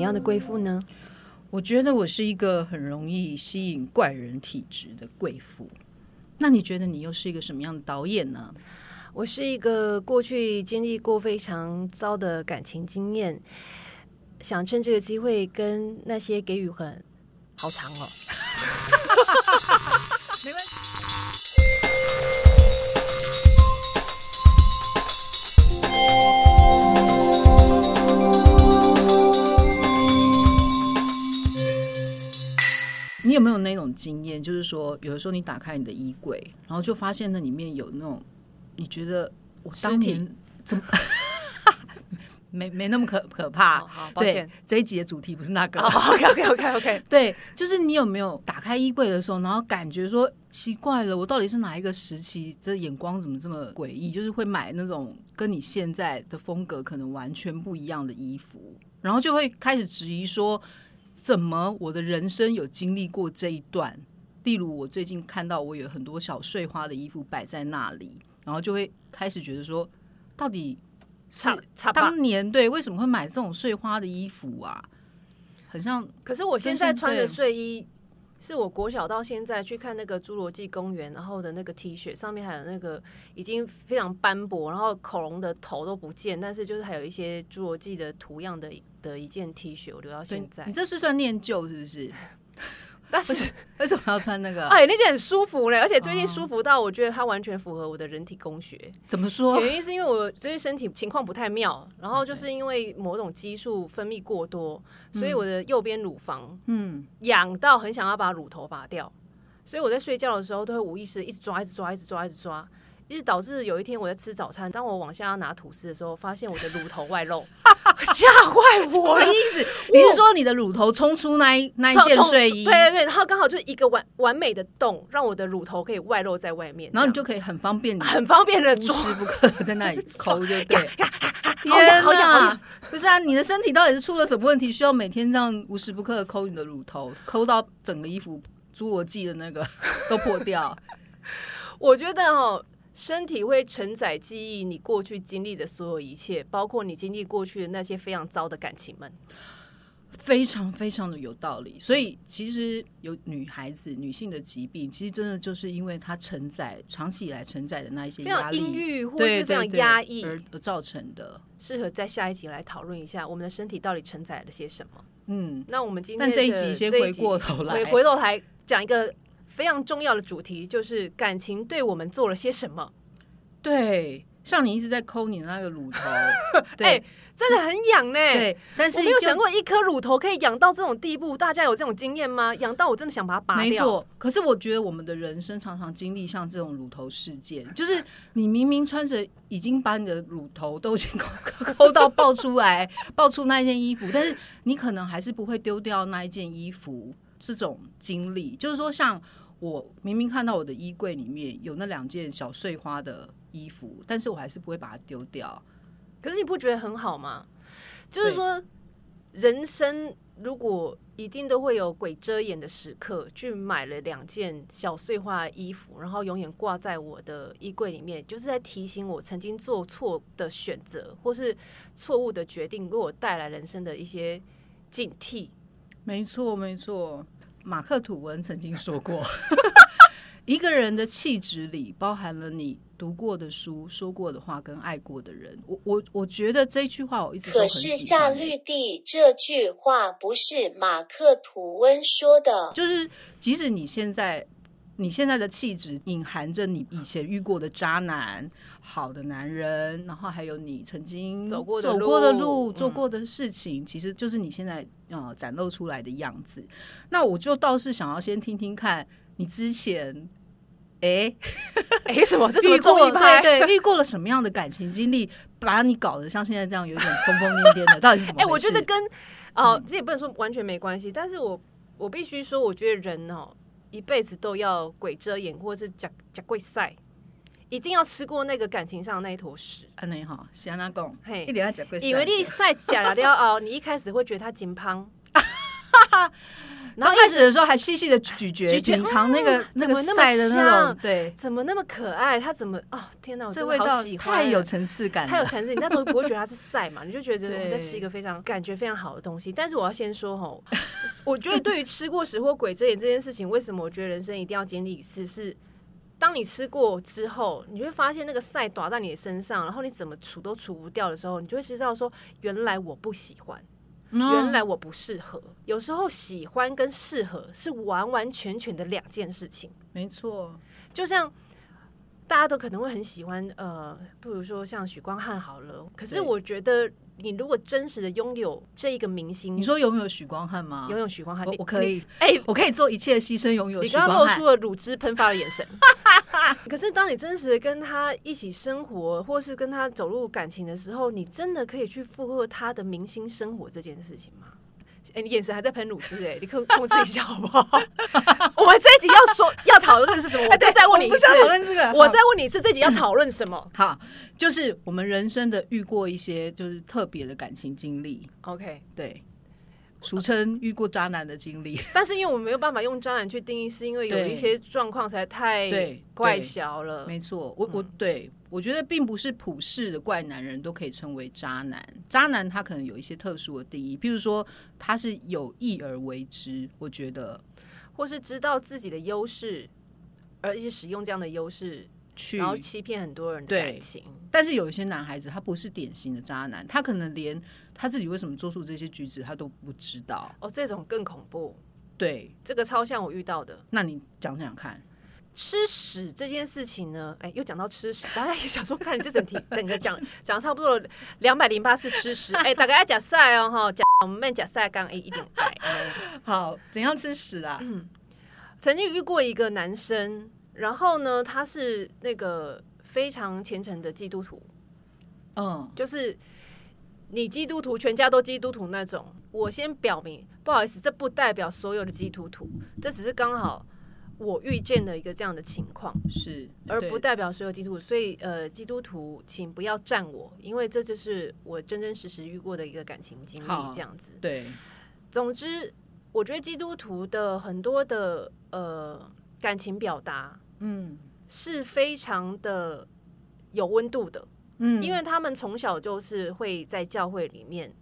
么样的贵妇呢？我觉得我是一个很容易吸引怪人体质的贵妇。那你觉得你又是一个什么样的导演呢？我是一个过去经历过非常糟的感情经验，想趁这个机会跟那些给予很好长哦。没关系。你有没有那种经验？就是说，有的时候你打开你的衣柜，然后就发现那里面有那种你觉得我当年 怎么没没那么可可怕？好，抱歉，这一集的主题不是那个。OK OK OK OK，对，就是你有没有打开衣柜的时候，然后感觉说奇怪了，我到底是哪一个时期？这眼光怎么这么诡异？就是会买那种跟你现在的风格可能完全不一样的衣服，然后就会开始质疑说，怎么我的人生有经历过这一段？例如，我最近看到我有很多小碎花的衣服摆在那里，然后就会开始觉得说，到底是。当年对为什么会买这种碎花的衣服啊？很像可是我现在穿的睡衣，是我国小到现在去看那个侏罗纪公园，然后的那个 T 恤上面还有那个已经非常斑驳，然后恐龙的头都不见，但是就是还有一些侏罗纪的图样的的一件 T 恤，我留到现在你。这是算念旧是不是？但是 为什么要穿那个？哎，那件很舒服嘞，而且最近舒服到我觉得它完全符合我的人体工学。怎么说？原因是因为我最近身体情况不太妙，然后就是因为某种激素分泌过多，所以我的右边乳房嗯，痒到很想要把乳头拔掉，所以我在睡觉的时候都会无意识一直抓、一直抓、一直抓、一直抓，一直导致有一天我在吃早餐，当我往下要拿吐司的时候，发现我的乳头外露，吓坏我了。意思你是说你的乳头冲出那一那一件从睡衣，对对对，然后刚好就是一个完完美的洞，让我的乳头可以外露在外面，然后你就可以很方便地，很方便的无抓。时不刻地在那里 抠，就对。好痒好痒好哪痒！不是啊，你的身体到底是出了什么问题，需要每天这样无时不刻的抠你的乳头，抠到整个衣服侏罗纪的那个都破掉？我觉得哦，身体会承载记忆，你过去经历的所有一切，包括你经历过去的那些非常糟的感情们。非常非常的有道理，所以其实有女孩子女性的疾病，其实真的就是因为她承载长期以来承载的那一些非常压力，阴郁或对是非常压抑，而而造成的。适合在下一集来讨论一下我们的身体到底承载了些什么。嗯，那我们今天但这一集先回过头来回回头来讲一个非常重要的主题，就是感情对我们做了些什么。对，像你一直在抠你的那个乳头，对、哎真的很痒呢、对，但是又我没有想过一颗乳头可以痒到这种地步，大家有这种经验吗？痒到我真的想把它拔掉。没错，可是我觉得我们的人生常常经历像这种乳头事件，就是你明明穿着已经把你的乳头都已经抠抠到爆出来，爆出那一件衣服，但是你可能还是不会丢掉那一件衣服。这种经历，就是说，像我明明看到我的衣柜里面有那两件小碎花的衣服，但是我还是不会把它丢掉。可是你不觉得很好吗？就是说，人生如果一定都会有鬼遮眼的时刻，去买了两件小碎花的衣服，然后永远挂在我的衣柜里面，就是在提醒我曾经做错的选择或是错误的决定，给我带来人生的一些警惕。没错，没错。马克吐温曾经说过，一个人的气质里包含了你读过的书、说过的话跟爱过的人。我我我觉得这句话我一直可是夏。绿蒂这句话不是马克吐温说的。就是即使你现在你现在的气质隐含着你以前遇过的渣男、好的男人，然后还有你曾经走过的走过的路做过的事情，其实就是你现在呃展露出来的样子。那我就倒是想要先听听看你之前。哎，哎、什么？这什么遇过综艺派？对对，遇过了什么样的感情经历，把你搞得像现在这样有点疯疯癫癫的？到底是怎么哎？我觉得跟哦，这也不能说完全没关系，但是我我必须说，我觉得人哦，一辈子都要鬼遮眼，或者是假假贵赛，一定要吃过那个感情上的那一坨屎。安内哈，先那讲，嘿。一点要讲贵，以为你赛假了了哦，你一开始会觉得他金胖，刚开始的时候还细细的咀嚼、品尝那个那个怎么那么赛的那香种，对，怎么那么可爱？它怎么哦天哪，这味道太有层次感了，太有层次，你那时候不会觉得它是赛嘛，你就觉得对 我在吃一个非常感觉非常好的东西。但是我要先说吼，我觉得对于吃过屎或鬼遮眼这件事情，为什么我觉得人生一定要经历一次？是当你吃过之后，你会发现那个塞打在你的身上，然后你怎么除都除不掉的时候，你就会知道说，原来我不喜欢。嗯原来我不适合，有时候喜欢跟适合是完完全全的两件事情。没错，就像大家都可能会很喜欢，呃，不如说像许光汉好了。可是我觉得，你如果真实的拥有这一个明星，你说有没有许光汉吗？拥有许光汉，我我可，以你，哎、我可以做一切牺牲，拥有你许光汉刚刚露出。了乳汁喷发的眼神。可是当你真实的跟他一起生活，或是跟他走入感情的时候，你真的可以去附和他的明星生活这件事情吗？哎、你眼神还在喷乳汁、哎，你可控制一下好不好？我们这一集要说要讨论的是什么？我就再问你一次讨论这个，我再问你一次，这集要讨论什么 好，就是我们人生的遇过一些就是特别的感情经历，？OK，对，俗称遇过渣男的经历。但是因为我没有办法用渣男去定义，是因为有一些状况实在太怪小了。没错，我我嗯对我觉得并不是普世的怪男人都可以称为渣男，渣男他可能有一些特殊的定义，譬如说他是有意而为之，我觉得或是知道自己的优势，而且使用这样的优势，去然后欺骗很多人的感情。但是有一些男孩子，他不是典型的渣男，他可能连他自己为什么做出这些举止，他都不知道。哦，这种更恐怖，对，这个超像我遇到的。那你讲讲看，吃屎这件事情呢，哎，又讲到吃屎，大家也想说，看你这整体 整个讲讲差不多两百零八次吃屎，哎，大家要讲赛哦哈，讲我们讲赛刚 A 一点白。哎 好，怎样吃屎啊？曾经遇过一个男生，然后呢，他是那个非常虔诚的基督徒，嗯，就是你基督徒全家都基督徒那种。我先表明，不好意思，这不代表所有的基督徒，这只是刚好我遇见的一个这样的情况，是，而不代表所有基督徒。所以呃，基督徒请不要站我，因为这就是我真真实实遇过的一个感情经历，这样子。对，总之，我觉得基督徒的很多的呃感情表达嗯是非常的有温度的，嗯，因为他们从小就是会在教会里面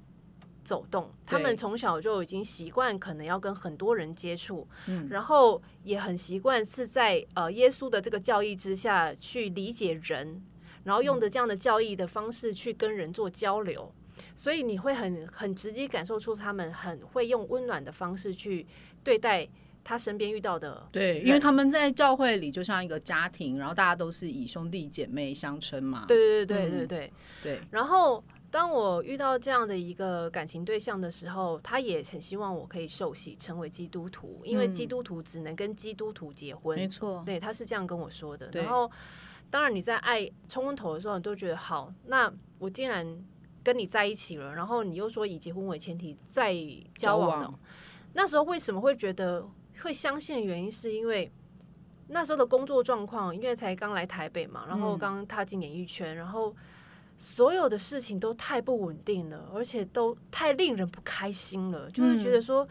走动，他们从小就已经习惯可能要跟很多人接触，嗯然后也很习惯是在呃耶稣的这个教义之下去理解人，然后用着这样的教义的方式去跟人做交流。所以你会很很直接感受出他们很会用温暖的方式去对待他身边遇到的对，因为他们在教会里就像一个家庭，然后大家都是以兄弟姐妹相称嘛。对对对对嗯对对。对，然后当我遇到这样的一个感情对象的时候，他也很希望我可以受洗成为基督徒，因为嗯基督徒只能跟基督徒结婚。没错，对，他是这样跟我说的。然后，当然你在爱冲昏头的时候，你都觉得好，那我既然跟你在一起了，然后你又说以结婚为前提再交往的，交往那时候为什么会觉得会相信的原因，是因为那时候的工作状况，因为才刚来台北嘛，然后嗯刚踏进演艺圈，然后所有的事情都太不稳定了，而且都太令人不开心了，就是觉得说。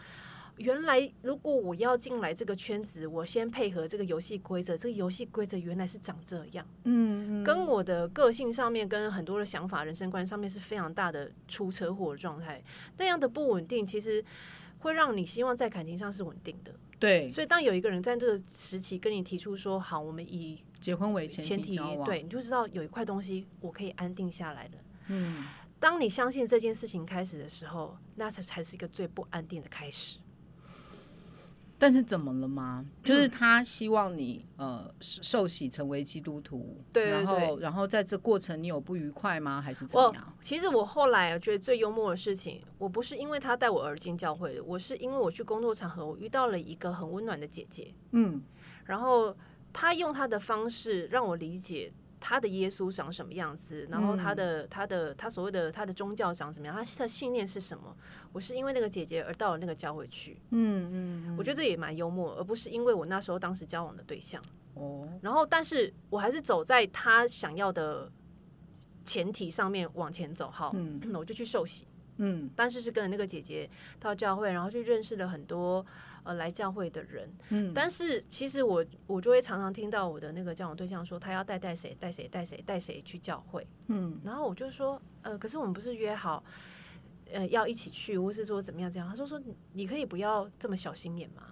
原来，如果我要进来这个圈子，我先配合这个游戏规则。这个游戏规则原来是长这样，嗯嗯，跟我的个性上面，跟很多的想法、人生观上面是非常大的出车祸的状态。那样的不稳定，其实会让你希望在感情上是稳定的。对所以，当有一个人在这个时期跟你提出说：“好，我们以结婚为前前提，对，你就知道有一块东西我可以安定下来了。嗯，当你相信这件事情开始的时候，那才才是一个最不安定的开始。但是怎么了吗？就是他希望你呃受洗成为基督徒，对对然后然后在这过程你有不愉快吗？还是怎么样？其实我后来啊觉得最幽默的事情，我不是因为他带我而进教会的，我是因为我去工作场合，我遇到了一个很温暖的姐姐，嗯然后她用她的方式让我理解她的耶稣长什么样子，然后他的他的他所谓的他的宗教长什么样，他的信念是什么。我是因为那个姐姐而到了那个教会去，嗯嗯我觉得这也蛮幽默，而不是因为我那时候当时交往的对象。哦，然后，但是我还是走在他想要的前提上面往前走。好，嗯那 我就去受洗。嗯但是是跟着那个姐姐到教会，然后去认识了很多呃来教会的人。嗯，但是其实我我就会常常听到我的那个交往对象说，他要带带谁带谁带谁带谁去教会，嗯然后我就说，呃，可是我们不是约好，呃，要一起去，或是说怎么样这样？他说说你你可以不要这么小心眼吗？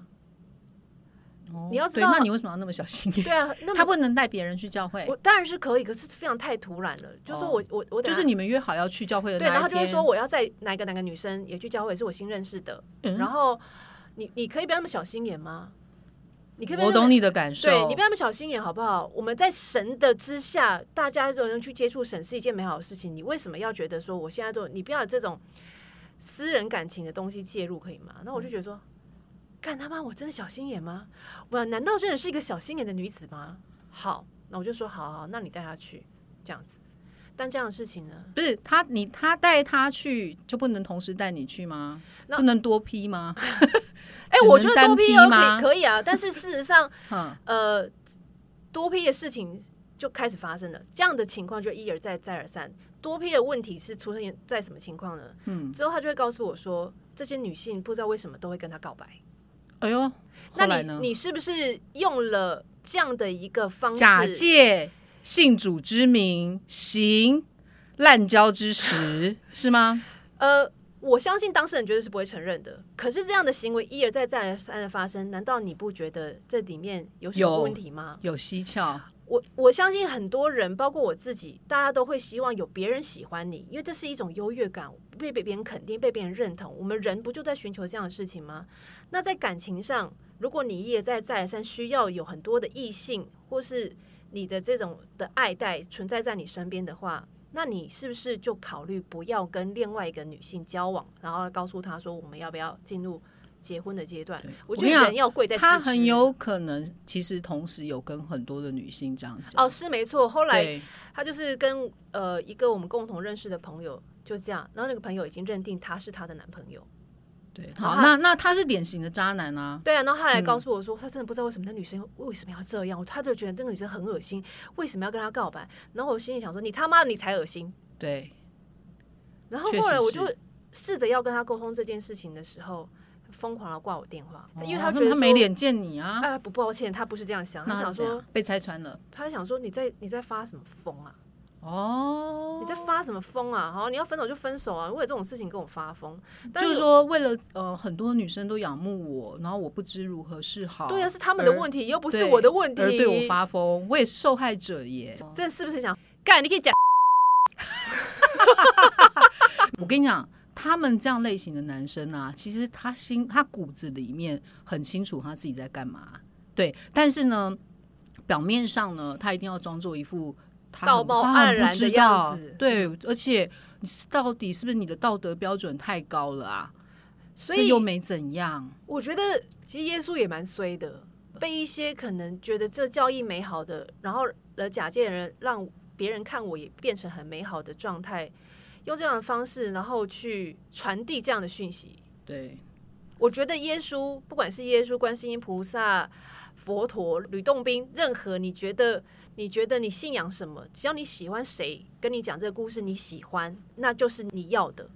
哦你要知道那你为什么要那么小心眼？对啊，那 么他不能带别人去教会我，当然是可以，可是非常太突然了。就说我、我我就是你们约好要去教会的对，然后他就会说我要在哪个哪个女生也去教会，是我新认识的。嗯然后你你可以不要那么小心眼吗？你可以不要我懂你的感受，对你不要那么小心眼好不好？我们在神的之下，大家都能去接触神是一件美好的事情。你为什么要觉得说我现在都你不要有这种私人感情的东西介入可以吗？那我就觉得说，干他妈我真的小心眼吗？我难道真的是一个小心眼的女子吗？好，那我就说好好，那你带她去这样子。但这样的事情呢？不是他，你他带他去就不能同时带你去吗？那不能多批吗？哎、只我觉得多批可吗以可以啊，但是事实上，嗯，呃，多批的事情就开始发生了，这样的情况就一而再再而三。多批的问题是出现在什么情况呢？嗯，之后他就会告诉我说，这些女性不知道为什么都会跟他告白。哎呦，那？你你是不是用了这样的一个方式？假借信主之名行滥交之实是吗？呃，我相信当事人绝对是不会承认的。可是这样的行为一而再再而三的发生，难道你不觉得这里面有什么问题吗？有蹊跷，我我相信很多人，包括我自己，大家都会希望有别人喜欢你，因为这是一种优越感，被被别人肯定，被别人认同。我们人不就在寻求这样的事情吗？那在感情上，如果你一而再再而三需要有很多的异性，或是你的这种的爱戴存在在你身边的话，那你是不是就考虑不要跟另外一个女性交往，然后告诉她说我们要不要进入结婚的阶段？我觉得人要贵在他自知很有可能其实同时有跟很多的女性这样讲。哦，是没错。后来对，他就是跟呃一个我们共同认识的朋友就这样，然后那个朋友已经认定他是她的男朋友。对，好好，那那他是典型的渣男啊。对啊，然后他来嗯告诉我说，他真的不知道为什么那女生为什么要这样，他就觉得这个女生很恶心，为什么要跟他告白？然后我心里想说，你他妈的你才恶心。对，然后后来我就试着要跟他沟通这件事情的时候，疯狂的挂我电话，因为他觉得说他没脸见你啊。啊，不抱歉，他不是这样想，他想说被拆穿了。他想说你在你在发什么疯啊？哦，你在发什么疯啊？好，你要分手就分手啊！为了这种事情跟我发疯，但就是说，为了呃，很多女生都仰慕我，然后我不知如何是好。对啊，是他们的问题，又不不是我的问题。而对我发疯，我也是受害者耶。这是不是想干？你可以讲 我跟你讲，他们这样类型的男生啊，其实他心他骨子里面很清楚他自己在干嘛。对，但是呢，表面上呢，他一定要装作一副道貌岸然的样子对，而且你是到底是不是你的道德标准太高了啊？所以又没怎样。我觉得其实耶稣也蛮衰的，被一些可能觉得这教义美好的，然后了假借人让别人看我也变成很美好的状态，用这样的方式，然后去传递这样的讯息。对，我觉得耶稣，不管是耶稣、观世音菩萨、佛陀、吕洞宾，任何你觉得你觉得你信仰什么，只要你喜欢谁，跟你讲这个故事，你喜欢，那就是你要的。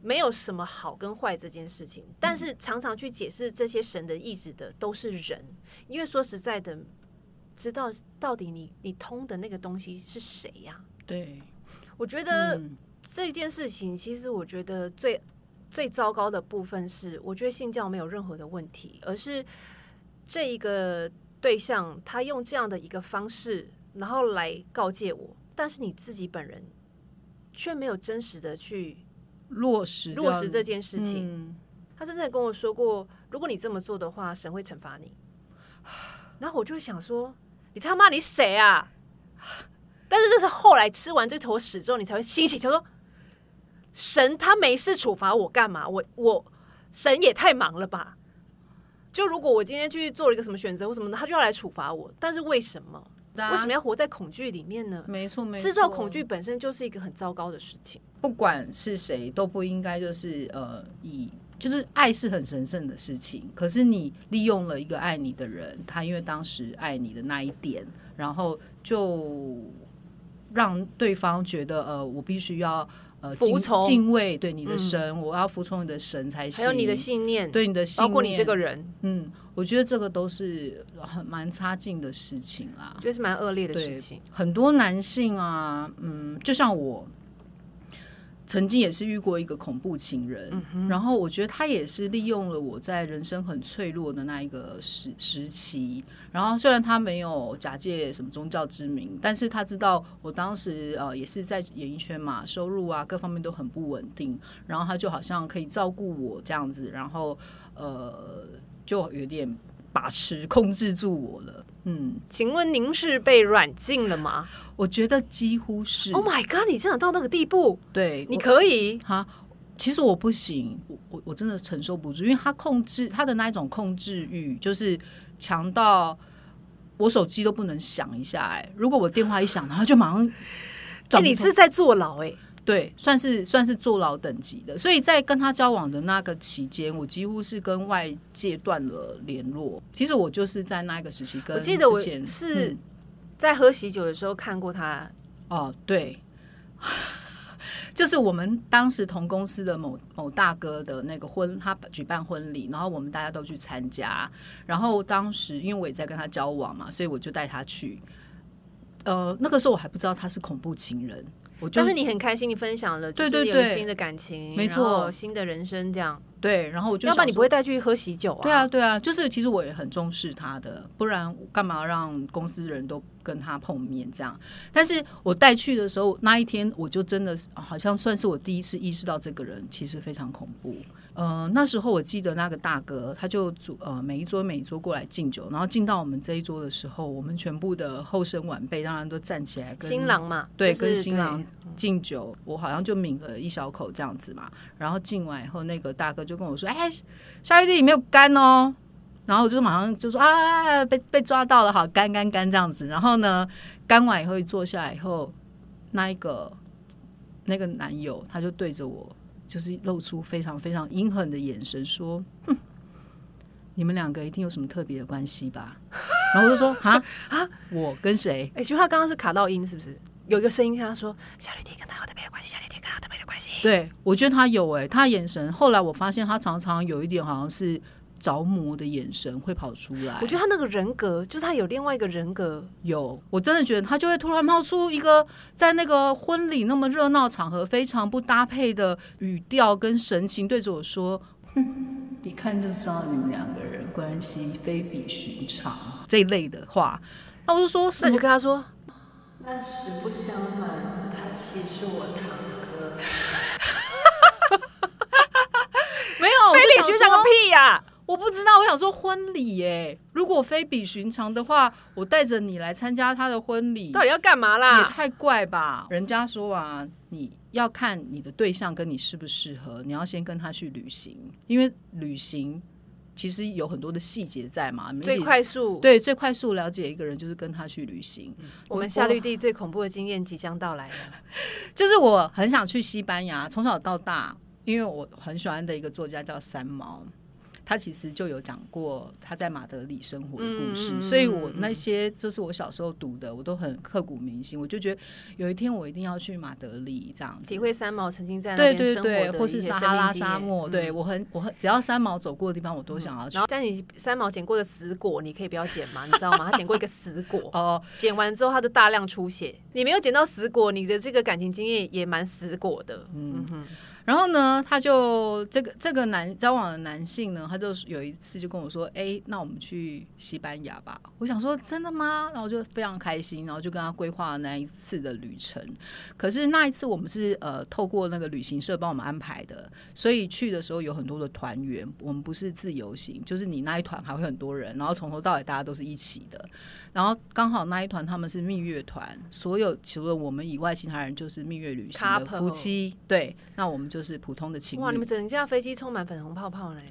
没有什么好跟坏这件事情，但是常常去解释这些神的意志的都是人，因为说实在的，知道到底你你通的那个东西是谁呀、对，我觉得嗯。这件事情，其实我觉得最最糟糕的部分是，我觉得信教没有任何的问题，而是这一个对象他用这样的一个方式，然后来告诫我，但是你自己本人却没有真实的去落实落实这这件事情。嗯他真的跟我说过，如果你这么做的话，神会惩罚你。然后我就想说，你他妈你谁啊？但是这是后来吃完这坨屎之后，你才会清醒，他说神他没事处罚我干嘛？我我神也太忙了吧？就如果我今天去做了一个什么选择或什么的，他就要来处罚我。但是为什么？为什么要活在恐惧里面呢？没错，没错，制造恐惧本身就是一个很糟糕的事情。不管是谁都不应该就是呃以就是爱是很神圣的事情，可是你利用了一个爱你的人，他因为当时爱你的那一点，然后就让对方觉得呃我必须要服从敬畏，对你的嗯神，我要服从你的神才行。还有你的信念，对你的信念，包括你这个人，嗯，我觉得这个都是很蛮差劲的事情啦我。觉得是蛮恶劣的事情。很多男性啊，嗯，就像我曾经也是遇过一个恐怖情人，然后我觉得他也是利用了我在人生很脆弱的那一个时时期，然后虽然他没有假借什么宗教之名，但是他知道我当时呃也是在演艺圈嘛，收入啊各方面都很不稳定，然后他就好像可以照顾我这样子，然后呃就有点把持控制住我了，嗯。请问您是被软禁了吗我觉得几乎是？Oh my god！你真的到那个地步？对，你可以？哈，其实我不行，我我我真的承受不住，因为他控制他的那一种控制欲，就是强到我手机都不能响一下、哎，如果我电话一响，然后就马上哎、转不通你是在坐牢哎、对，算是算是坐牢等级的，所以在跟他交往的那个期间，我几乎是跟外界断了联络。其实我就是在那个时期跟我记得我是嗯在喝喜酒的时候看过他，哦，对，就是我们当时同公司的某某大哥的那个婚，他举办婚礼，然后我们大家都去参加。然后当时因为我也在跟他交往嘛，所以我就带他去。呃，那个时候我还不知道他是恐怖情人，我就但是你很开心，你分享了，就是对对对有新的感情，没错新的人生这样，对，然后我就要不然你不会带去喝喜酒啊？对啊，，对啊，就是其实我也很重视他的，不然干嘛让公司人都跟他碰面这样？但是我带去的时候，那一天我就真的是好像算是我第一次意识到这个人其实非常恐怖。呃，那时候我记得那个大哥，他就组呃每一桌每一桌过来敬酒，然后敬到我们这一桌的时候，我们全部的后生晚辈当然都站起来跟新郎嘛，对，就是跟新郎敬酒，我好像就抿了一小口这样子嘛。然后敬完以后，那个大哥就跟我说：“哎，小玉弟没有干哦。”然后我就马上就说：“啊，被被抓到了，好干干干这样子。”然后呢，干完以后一坐下来以后，那一个那个男友他就对着我，就是露出非常非常阴狠的眼神，说：“哼，你们两个一定有什么特别的关系吧？” 然后我就说：“啊啊，我跟谁？”哎，徐浩刚刚是卡到音是不是？有一个声音跟他说：“小绿弟跟他有特别的关系，小绿弟跟他有特别的关系。对，我觉得他有哎、他眼神。后来我发现他常常有一点好像是着魔的眼神会跑出来。我觉得他那个人格，就是他有另外一个人格，有，我真的觉得他就会突然冒出一个在那个婚礼那么热闹场合非常不搭配的语调跟神情，对着我说：“哼，一看就知道你们两个人关系非比寻常。”这一类的话，那我就说那你就？跟他说，那实不相瞒，他其实是我堂哥。没有，非比寻常个屁呀！我不知道，我想说婚礼耶，如果非比寻常的话，我带着你来参加他的婚礼，到底要干嘛啦也啦？太怪吧？人家说啊，你要看你的对象跟你适不适合，你要先跟他去旅行，因为旅行其实有很多的细节在嘛。你们最一起快速，对最快速了解一个人就是跟他去旅行。我们夏绿蒂最恐怖的经验即将到来了。就是我很想去西班牙，从小到大，因为我很喜欢的一个作家叫三毛。他其实就有讲过他在马德里生活的故事，所以我那些就是我小时候读的，我都很刻骨铭心。我就觉得有一天我一定要去马德里这样子体会三毛曾经在那对边生活对对，的或是一些撒哈拉沙漠，对嗯我很我很只要三毛走过的地方，我都想要去然。后，但你三毛捡过的死果，你可以不要捡吗？你知道吗？他捡过一个死果，哦，捡完之后他就大量出血。你没有捡到死果，你的这个感情经验也蛮死果的。嗯哼，然后呢，他就这个这个男交往的男性呢，他就有一次就跟我说：“哎，那我们去西班牙吧。”我想说：“真的吗？”然后就非常开心，然后就跟他规划那一次的旅程。可是那一次我们是呃透过那个旅行社帮我们安排的，所以去的时候有很多的团员，我们不是自由行，就是你那一团还会很多人，然后从头到尾大家都是一起的。然后刚好那一团他们是蜜月团，所有除了我们以外，其他人就是蜜月旅行的夫妻。对，那我们就是普通的情哇，你们。整架飞机充满粉红泡泡嘞！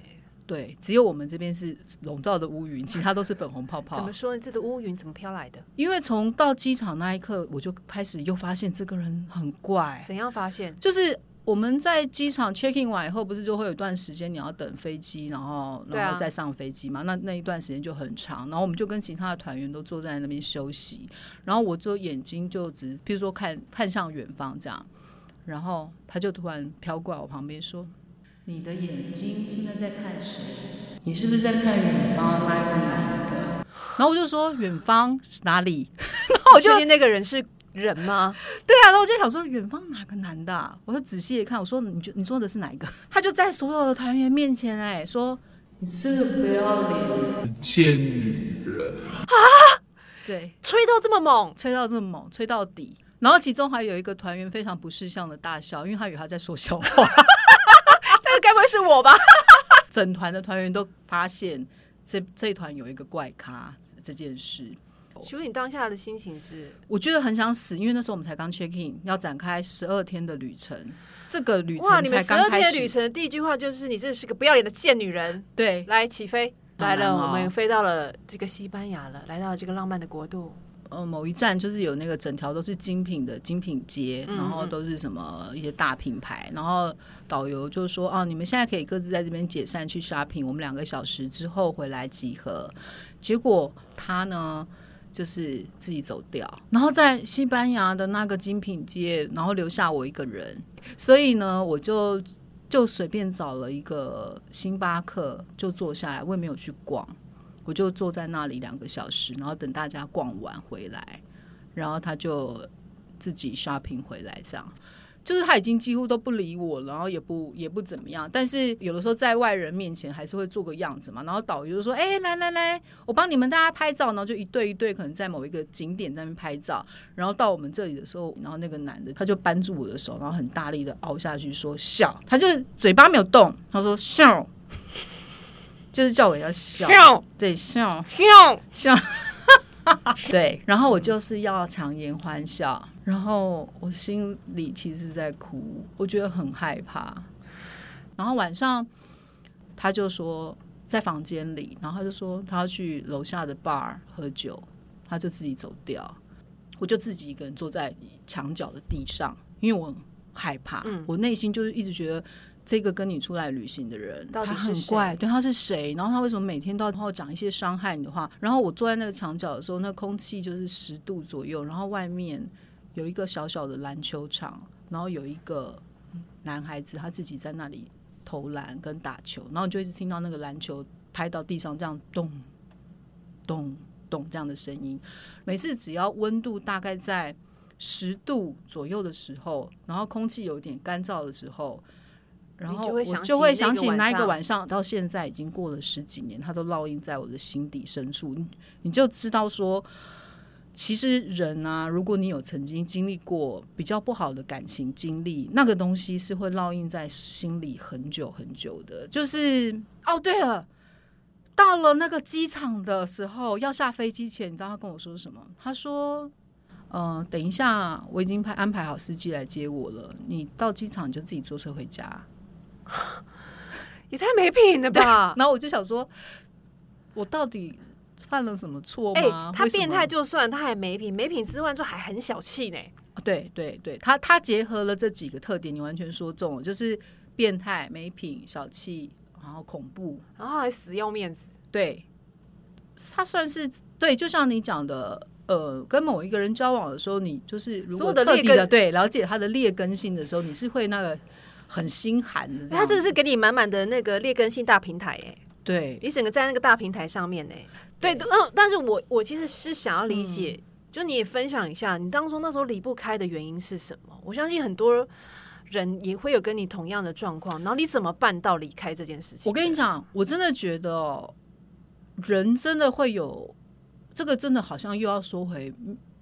对，只有我们这边是笼罩的乌云，其他都是粉红泡泡怎么。说？这个乌云怎么飘来的？因为从到机场那一刻，我就开始又发现这个人很怪，怎样发现？就是。我们在机场 checking 完以后，不是就会有一段时间你要等飞机，然后然后再上飞机嘛？那那一段时间就很长，然后我们就跟其他的团员都坐在那边休息，然后我就眼睛就只，譬如说看看向远方这样，然后他就突然飘过来我旁边说：“你的眼睛现在在看谁？你是不是在看远方那个男的？”然后我就说：“远方哪里？” 然后我就确定那个人是人吗？对啊，然后我就想说，远方哪个男的、啊？我就仔细一看，我说你就你说的是哪一个？他就在所有的团员面前哎、说你是个不要脸的，贱女人啊，对，吹到这么猛，吹到这么猛，吹到底。然后其中还有一个团员非常不识相的大笑，因为他以为他在说笑话。那个该不会是我吧？整团的团员都发现这这一团有一个怪咖这件事，请问你当下的心情是？我觉得很想死，因为那时候我们才刚 check in，要展开十二天的旅程，这个旅哇！程你们十二。天的旅程的第一句话就是你这是个不要脸的贱女人。对，来起飞，来了，哦我们飞到了这个西班牙了，来到了这个浪漫的国度。呃，某一站就是有那个整条都是精品的精品街，嗯然后都是什么一些大品牌，然后导游就说哦，你们现在可以各自在这边解散去 shopping，我们两个小时之后回来集合。结果他呢就是自己走掉，然后在西班牙的那个精品街，然后留下我一个人，所以呢，我就就随便找了一个星巴克就坐下来，我也没有去逛。我就坐在那里两个小时，然后等大家逛完回来，然后他就自己 shopping 回来，这样。就是他已经几乎都不理我，然后也不也不怎么样，但是有的时候在外人面前还是会做个样子嘛。然后导游就说：“哎、来来来，我帮你们大家拍照。”然后就一对一对，可能在某一个景点那边拍照。然后到我们这里的时候，然后那个男的他就扳住我的手，然后很大力的凹下去说笑，他就嘴巴没有动，他说笑，就是叫我要笑，笑对笑。笑，笑，对，然后我就是要强颜欢笑，然后我心里其实是在哭，我觉得很害怕。然后晚上他就说在房间里，然后他就说他要去楼下的 bar 喝酒，他就自己走掉，我就自己一个人坐在墙角的地上，因为我很害怕，嗯我内心就是一直觉得。这个跟你出来旅行的人，他到底很怪，对，他是谁？然后他为什么每天都要讲一些伤害你的话？然后我坐在那个墙角的时候，那空气就是十度左右，然后外面有一个小小的篮球场，然后有一个男孩子他自己在那里投篮跟打球，然后你就一直听到那个篮球拍到地上这样咚咚咚这样的声音。每次只要温度大概在十度左右的时候，然后空气有点干燥的时候。然后我就会想起那一个晚上，到现在已经过了十几年，它都烙印在我的心底深处。你你就知道说，其实人啊，如果你有曾经经历过比较不好的感情经历，那个东西是会烙印在心里很久很久的。就是哦，对了，到了那个机场的时候，要下飞机前，你知道他跟我说什么？他说。嗯、等一下，我已经排安排好司机来接我了。你到机场你就自己坐车回家。也太没品了吧！然后我就想说，我到底犯了什么错哎、吗？他变态就算，他还没品，没品之外就还很小气呢。对对对，他他结合了这几个特点，你完全说中了，就是变态、没品、小气，然后恐怖。然后还死要面子，对，他算是对，就像你讲的。呃，跟某一个人交往的时候，你就是如果彻底的对了解他的劣根性的时候，你是会那个很心寒的。他真的是给你满满的那个劣根性大平台哎，对你整个在那个大平台上面哎。对，嗯，但是我我其实是想要理解，嗯就你也分享一下，你当初那时候离不开的原因是什么？我相信很多人也会有跟你同样的状况，然后你怎么办到离开这件事情？我跟你讲，我真的觉得哦人真的会有这个，真的好像又要说回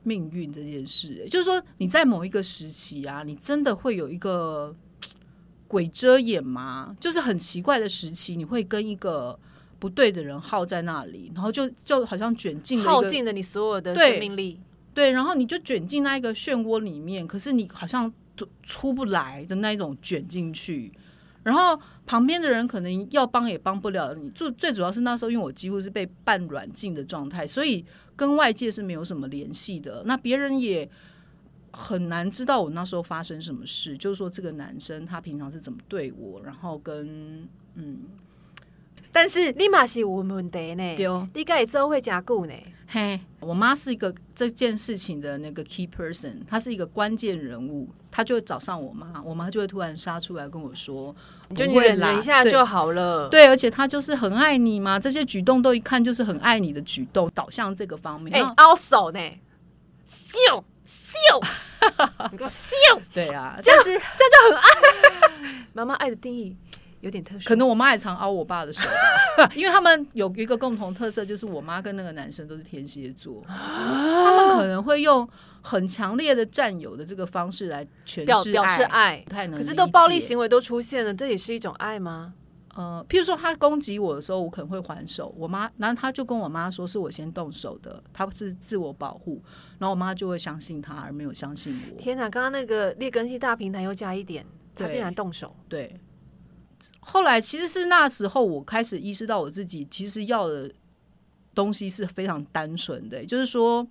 命运这件事、欸就是说你在某一个时期啊，你真的会有一个鬼遮眼吗？就是很奇怪的时期，你会跟一个不对的人耗在那里，然后就就好像卷进耗尽了你所有的生命力。对，然后你就卷进那一个漩涡里面，可是你好像出出不来的那一种卷进去，然后旁边的人可能要帮也帮不了你。最最主要是那时候，因为我几乎是被半软禁的状态，所以跟外界是没有什么联系的。那别人也很难知道我那时候发生什么事，就是说这个男生他平常是怎么对我，然后跟嗯，但是你嘛是有问题呢，对哦你该做会加固呢。嘿，我妈是一个这件事情的那个 key person，她是一个关键人物。她就会找上我妈，我妈就会突然杀出来跟我说，就你就忍忍一下就好了。对，而且她就是很爱你嘛，这些举动都一看就是很爱你的举动，导向这个方面。哎、那凹手呢，秀秀，你给我秀！对啊，但是这样就很爱。妈妈爱的定义有点特殊，可能我妈也常凹我爸的手吧，因为他们有一个共同特色，就是我妈跟那个男生都是天蝎座，他们可能会用很强烈的占有的这个方式来诠释表表示爱，太能可是都暴力行为都出现了，这也是一种爱吗？呃，譬如说他攻击我的时候，我可能会还手。我妈，然后他就跟我妈说是我先动手的，他是自我保护，然后我妈就会相信他，而没有相信我。天哪！刚刚那个劣根性大平台又加一点，他竟然动手，对，后来其实是那时候我开始意识到我自己其实要的东西是非常单纯的，也就是说，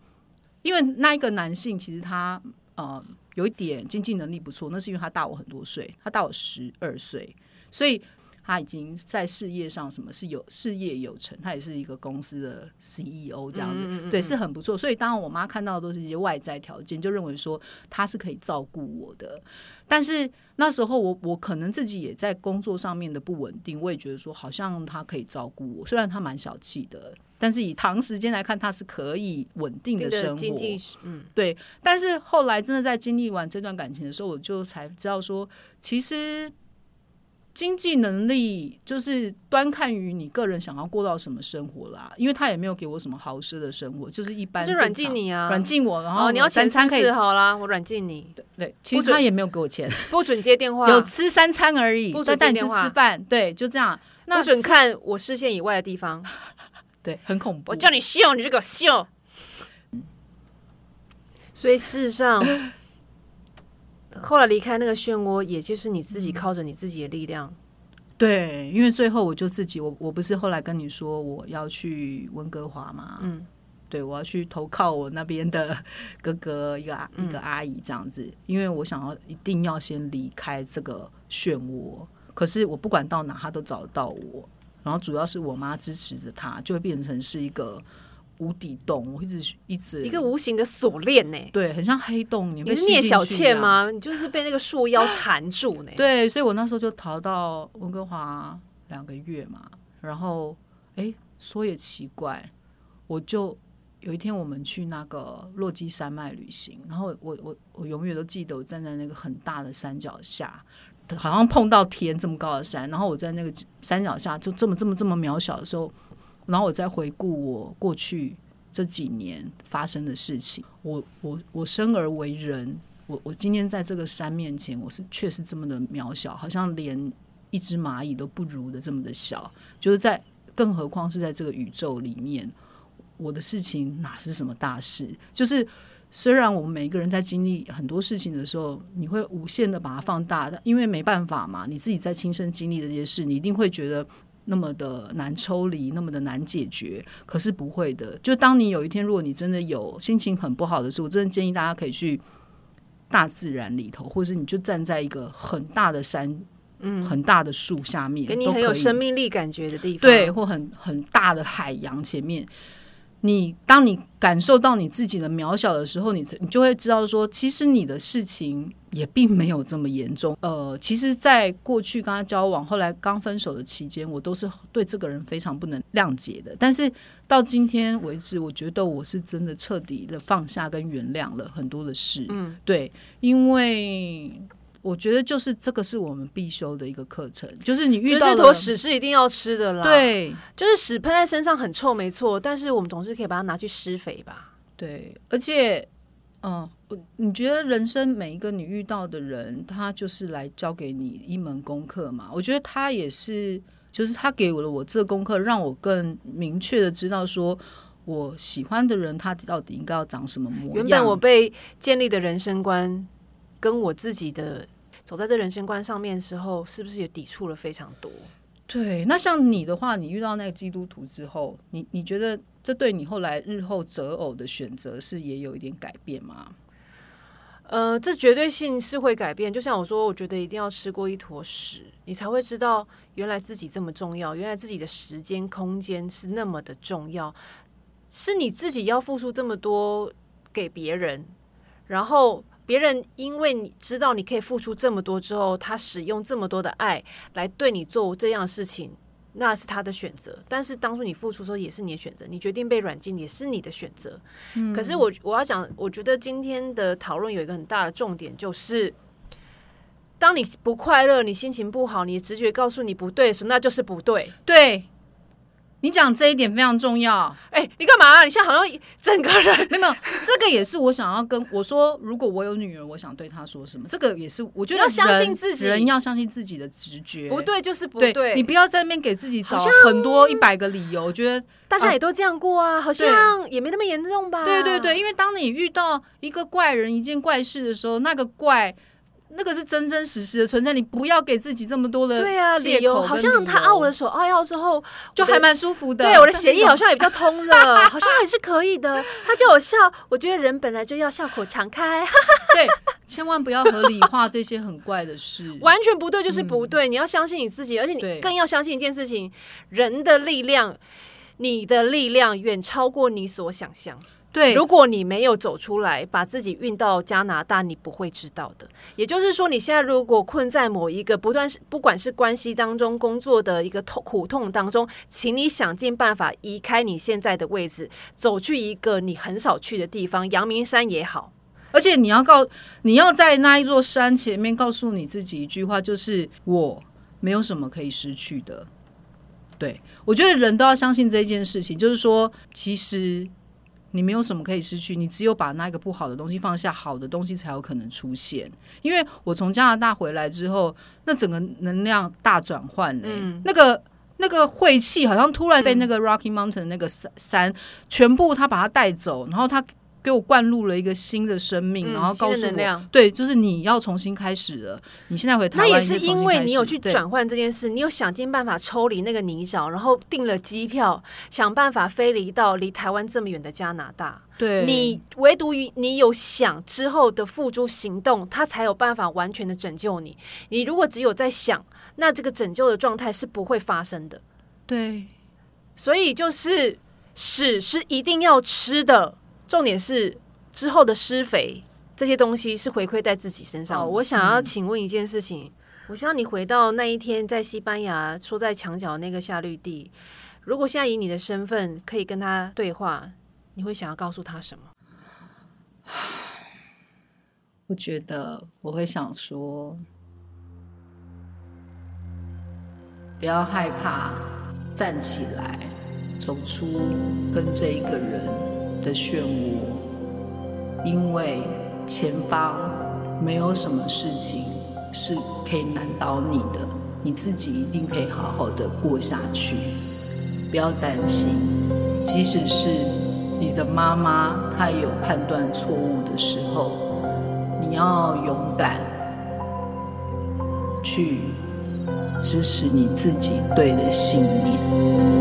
因为那一个男性其实他呃有一点经济能力不错，那是因为他大我很多岁，他大我十二岁，所以他已经在事业上什么是有事业有成，他也是一个公司的 CEO 这样子，对，是很不错。所以当然我妈看到的都是一些外在条件，就认为说他是可以照顾我的。但是那时候我我可能自己也在工作上面的不稳定，我也觉得说好像他可以照顾我，虽然他蛮小气的，但是以长时间来看，他是可以稳定的生活。经济，嗯，对，但是后来真的在经历完这段感情的时候，我就才知道说，其实经济能力就是端看于你个人想要过到什么生活啦。因为他也没有给我什么豪奢的生活，就是一般就软禁你啊，软禁我，然后哦，你要三餐可以是好啦，我软禁你，对对，其实他也没有给我钱，不准接电话，有吃三餐而已，不准带你吃接电话吃饭，对，就这样。那不准看我视线以外的地方，对，很恐怖。我叫你秀，你就给我秀。所以事实上，后来离开那个漩涡，也就是你自己靠着你自己的力量，对，因为最后我就自己，我我不是后来跟你说我要去温哥华吗？嗯，对，我要去投靠我那边的哥哥一个阿一个阿姨这样子，因为我想要一定要先离开这个漩涡。可是我不管到哪，他都找得到我。然后主要是我妈支持着他，就会变成是一个无底洞。我一直一直一个无形的锁链呢。对，很像黑洞。你被你是聂小？倩吗？你就是被那个树妖缠住呢。对，所以我那时候就逃到温哥华两个月嘛。然后，哎，说也奇怪，我就有一天我们去那个落基山脉旅行，然后我我我永远都记得我站在那个很大的山脚下，好像碰到天这么高的山，然后我在那个山脚下就这么这么这么渺小的时候，然后我再回顾我过去这几年发生的事情，我我我生而为人，我我今天在这个山面前，我是确实这么的渺小，好像连一只蚂蚁都不如的这么的小，就是在更何况是在这个宇宙里面，我的事情哪是什么大事？就是虽然我们每一个人在经历很多事情的时候，你会无限的把它放大，因为没办法嘛，你自己在亲身经历的这些事，你一定会觉得。那么的难抽离，那么的难解决，可是不会的。就当你有一天，如果你真的有心情很不好的时候，我真的建议大家可以去大自然里头，或是你就站在一个很大的山，嗯，很大的树下面，给你都很有生命力感觉的地方。对，，或很很大的海洋前面，你当你感受到你自己的渺小的时候，你你就会知道说，其实你的事情也并没有这么严重。呃，其实，在过去跟他交往，后来刚分手的期间，我都是对这个人非常不能谅解的。但是到今天为止，我觉得我是真的彻底的放下跟原谅了很多的事。嗯，对，因为。我觉得就是这个是我们必修的一个课程，就是你遇到这坨屎是一定要吃的啦。，对，就是屎喷在身上很臭，没错，但是我们总是可以把它拿去施肥吧。对，而且，嗯，我你觉得人生每一个你遇到的人，他就是来教给你一门功课嘛？我觉得他也是，就是他给我了我这个功课，让我更明确的知道说。我喜欢的人，他到底应该要长什么模样？原本我被建立的人生观，跟我自己的走在这人生观上面的时候，是不是也抵触了非常多？对，那像你的话，你遇到那个基督徒之后，你你觉得这对你后来日后择偶的选择是也有一点改变吗？呃，这绝对性是会改变。就像我说，我觉得一定要吃过一坨屎，你才会知道原来自己这么重要，原来自己的时间、空间是那么的重要，是你自己要付出这么多给别人，然后。别人因为你知道你可以付出这么多之后，他使用这么多的爱来对你做这样的事情，那是他的选择。但是当初你付出的时候也是你的选择，你决定被软禁也是你的选择。可是我我要讲，我觉得今天的讨论有一个很大的重点，就是当你不快乐、你心情不好、你的直觉告诉你不对的时候，那就是不对。对你讲这一点非常重要。哎、你干嘛、你现在好像整个人 没有没有，这个也是我想要跟我说，如果我有女儿，我想对她说什么？这个也是我觉得要相信自己人要相信自己的直觉。不对，就是不对，对。你不要在那边给自己找很多一百个理由，我觉得大家也都这样过啊，好像也没那么严重吧？对对对，因为当你遇到一个怪人、一件怪事的时候，那个怪。那个是真真实实的存在，你不要给自己这么多的对啊，理由好像他按我的手按药之后，就还蛮舒服的。对我的像是一种血液好像也比较通了，好像还是可以的。他叫我笑，我觉得人本来就要笑口常开，对，千万不要合理化这些很怪的事。完全不对就是不对。你要相信你自己，而且你更要相信一件事情：人的力量，你的力量远超过你所想象。对，如果你没有走出来，把自己运到加拿大，你不会知道的。也就是说，你现在如果困在某一个不断是不管是关系当中、工作的一个痛苦痛当中，请你想尽办法移开你现在的位置，走去一个你很少去的地方，阳明山也好。而且你要告，你要在那一座山前面告诉你自己一句话，就是我没有什么可以失去的。对我觉得人都要相信这件事情，就是说，其实你没有什么可以失去，你只有把那个不好的东西放下，好的东西才有可能出现。因为我从加拿大回来之后，那整个能量大转换嘞、嗯那个。那个晦气好像突然被那个 Rocky Mountain 那个山山全部他把它带走，然后他给我灌入了一个新的生命，嗯然后告诉我对，就是你要重新开始了。你现在回台湾那也是因为你有去转换这件事，你有想尽办法抽离那个泥沼，然后订了机票，想办法飞离到离台湾这么远的加拿大。对你唯独于你有想之后的付诸行动，他才有办法完全的拯救你。你如果只有在想，那这个拯救的状态是不会发生的。对所以就是屎是一定要吃的，重点是之后的施肥这些东西是回馈在自己身上的。我想要请问一件事情，我希望你回到那一天在西班牙说在墙角那个夏绿蒂，如果现在以你的身份可以跟他对话，你会想要告诉他什么？我觉得我会想说，不要害怕，站起来，走出跟这一个人的漩涡，因为前方没有什么事情是可以难倒你的，你自己一定可以好好的过下去。不要担心，即使是你的妈妈她也有判断错误的时候。你要勇敢去支持你自己对的信念。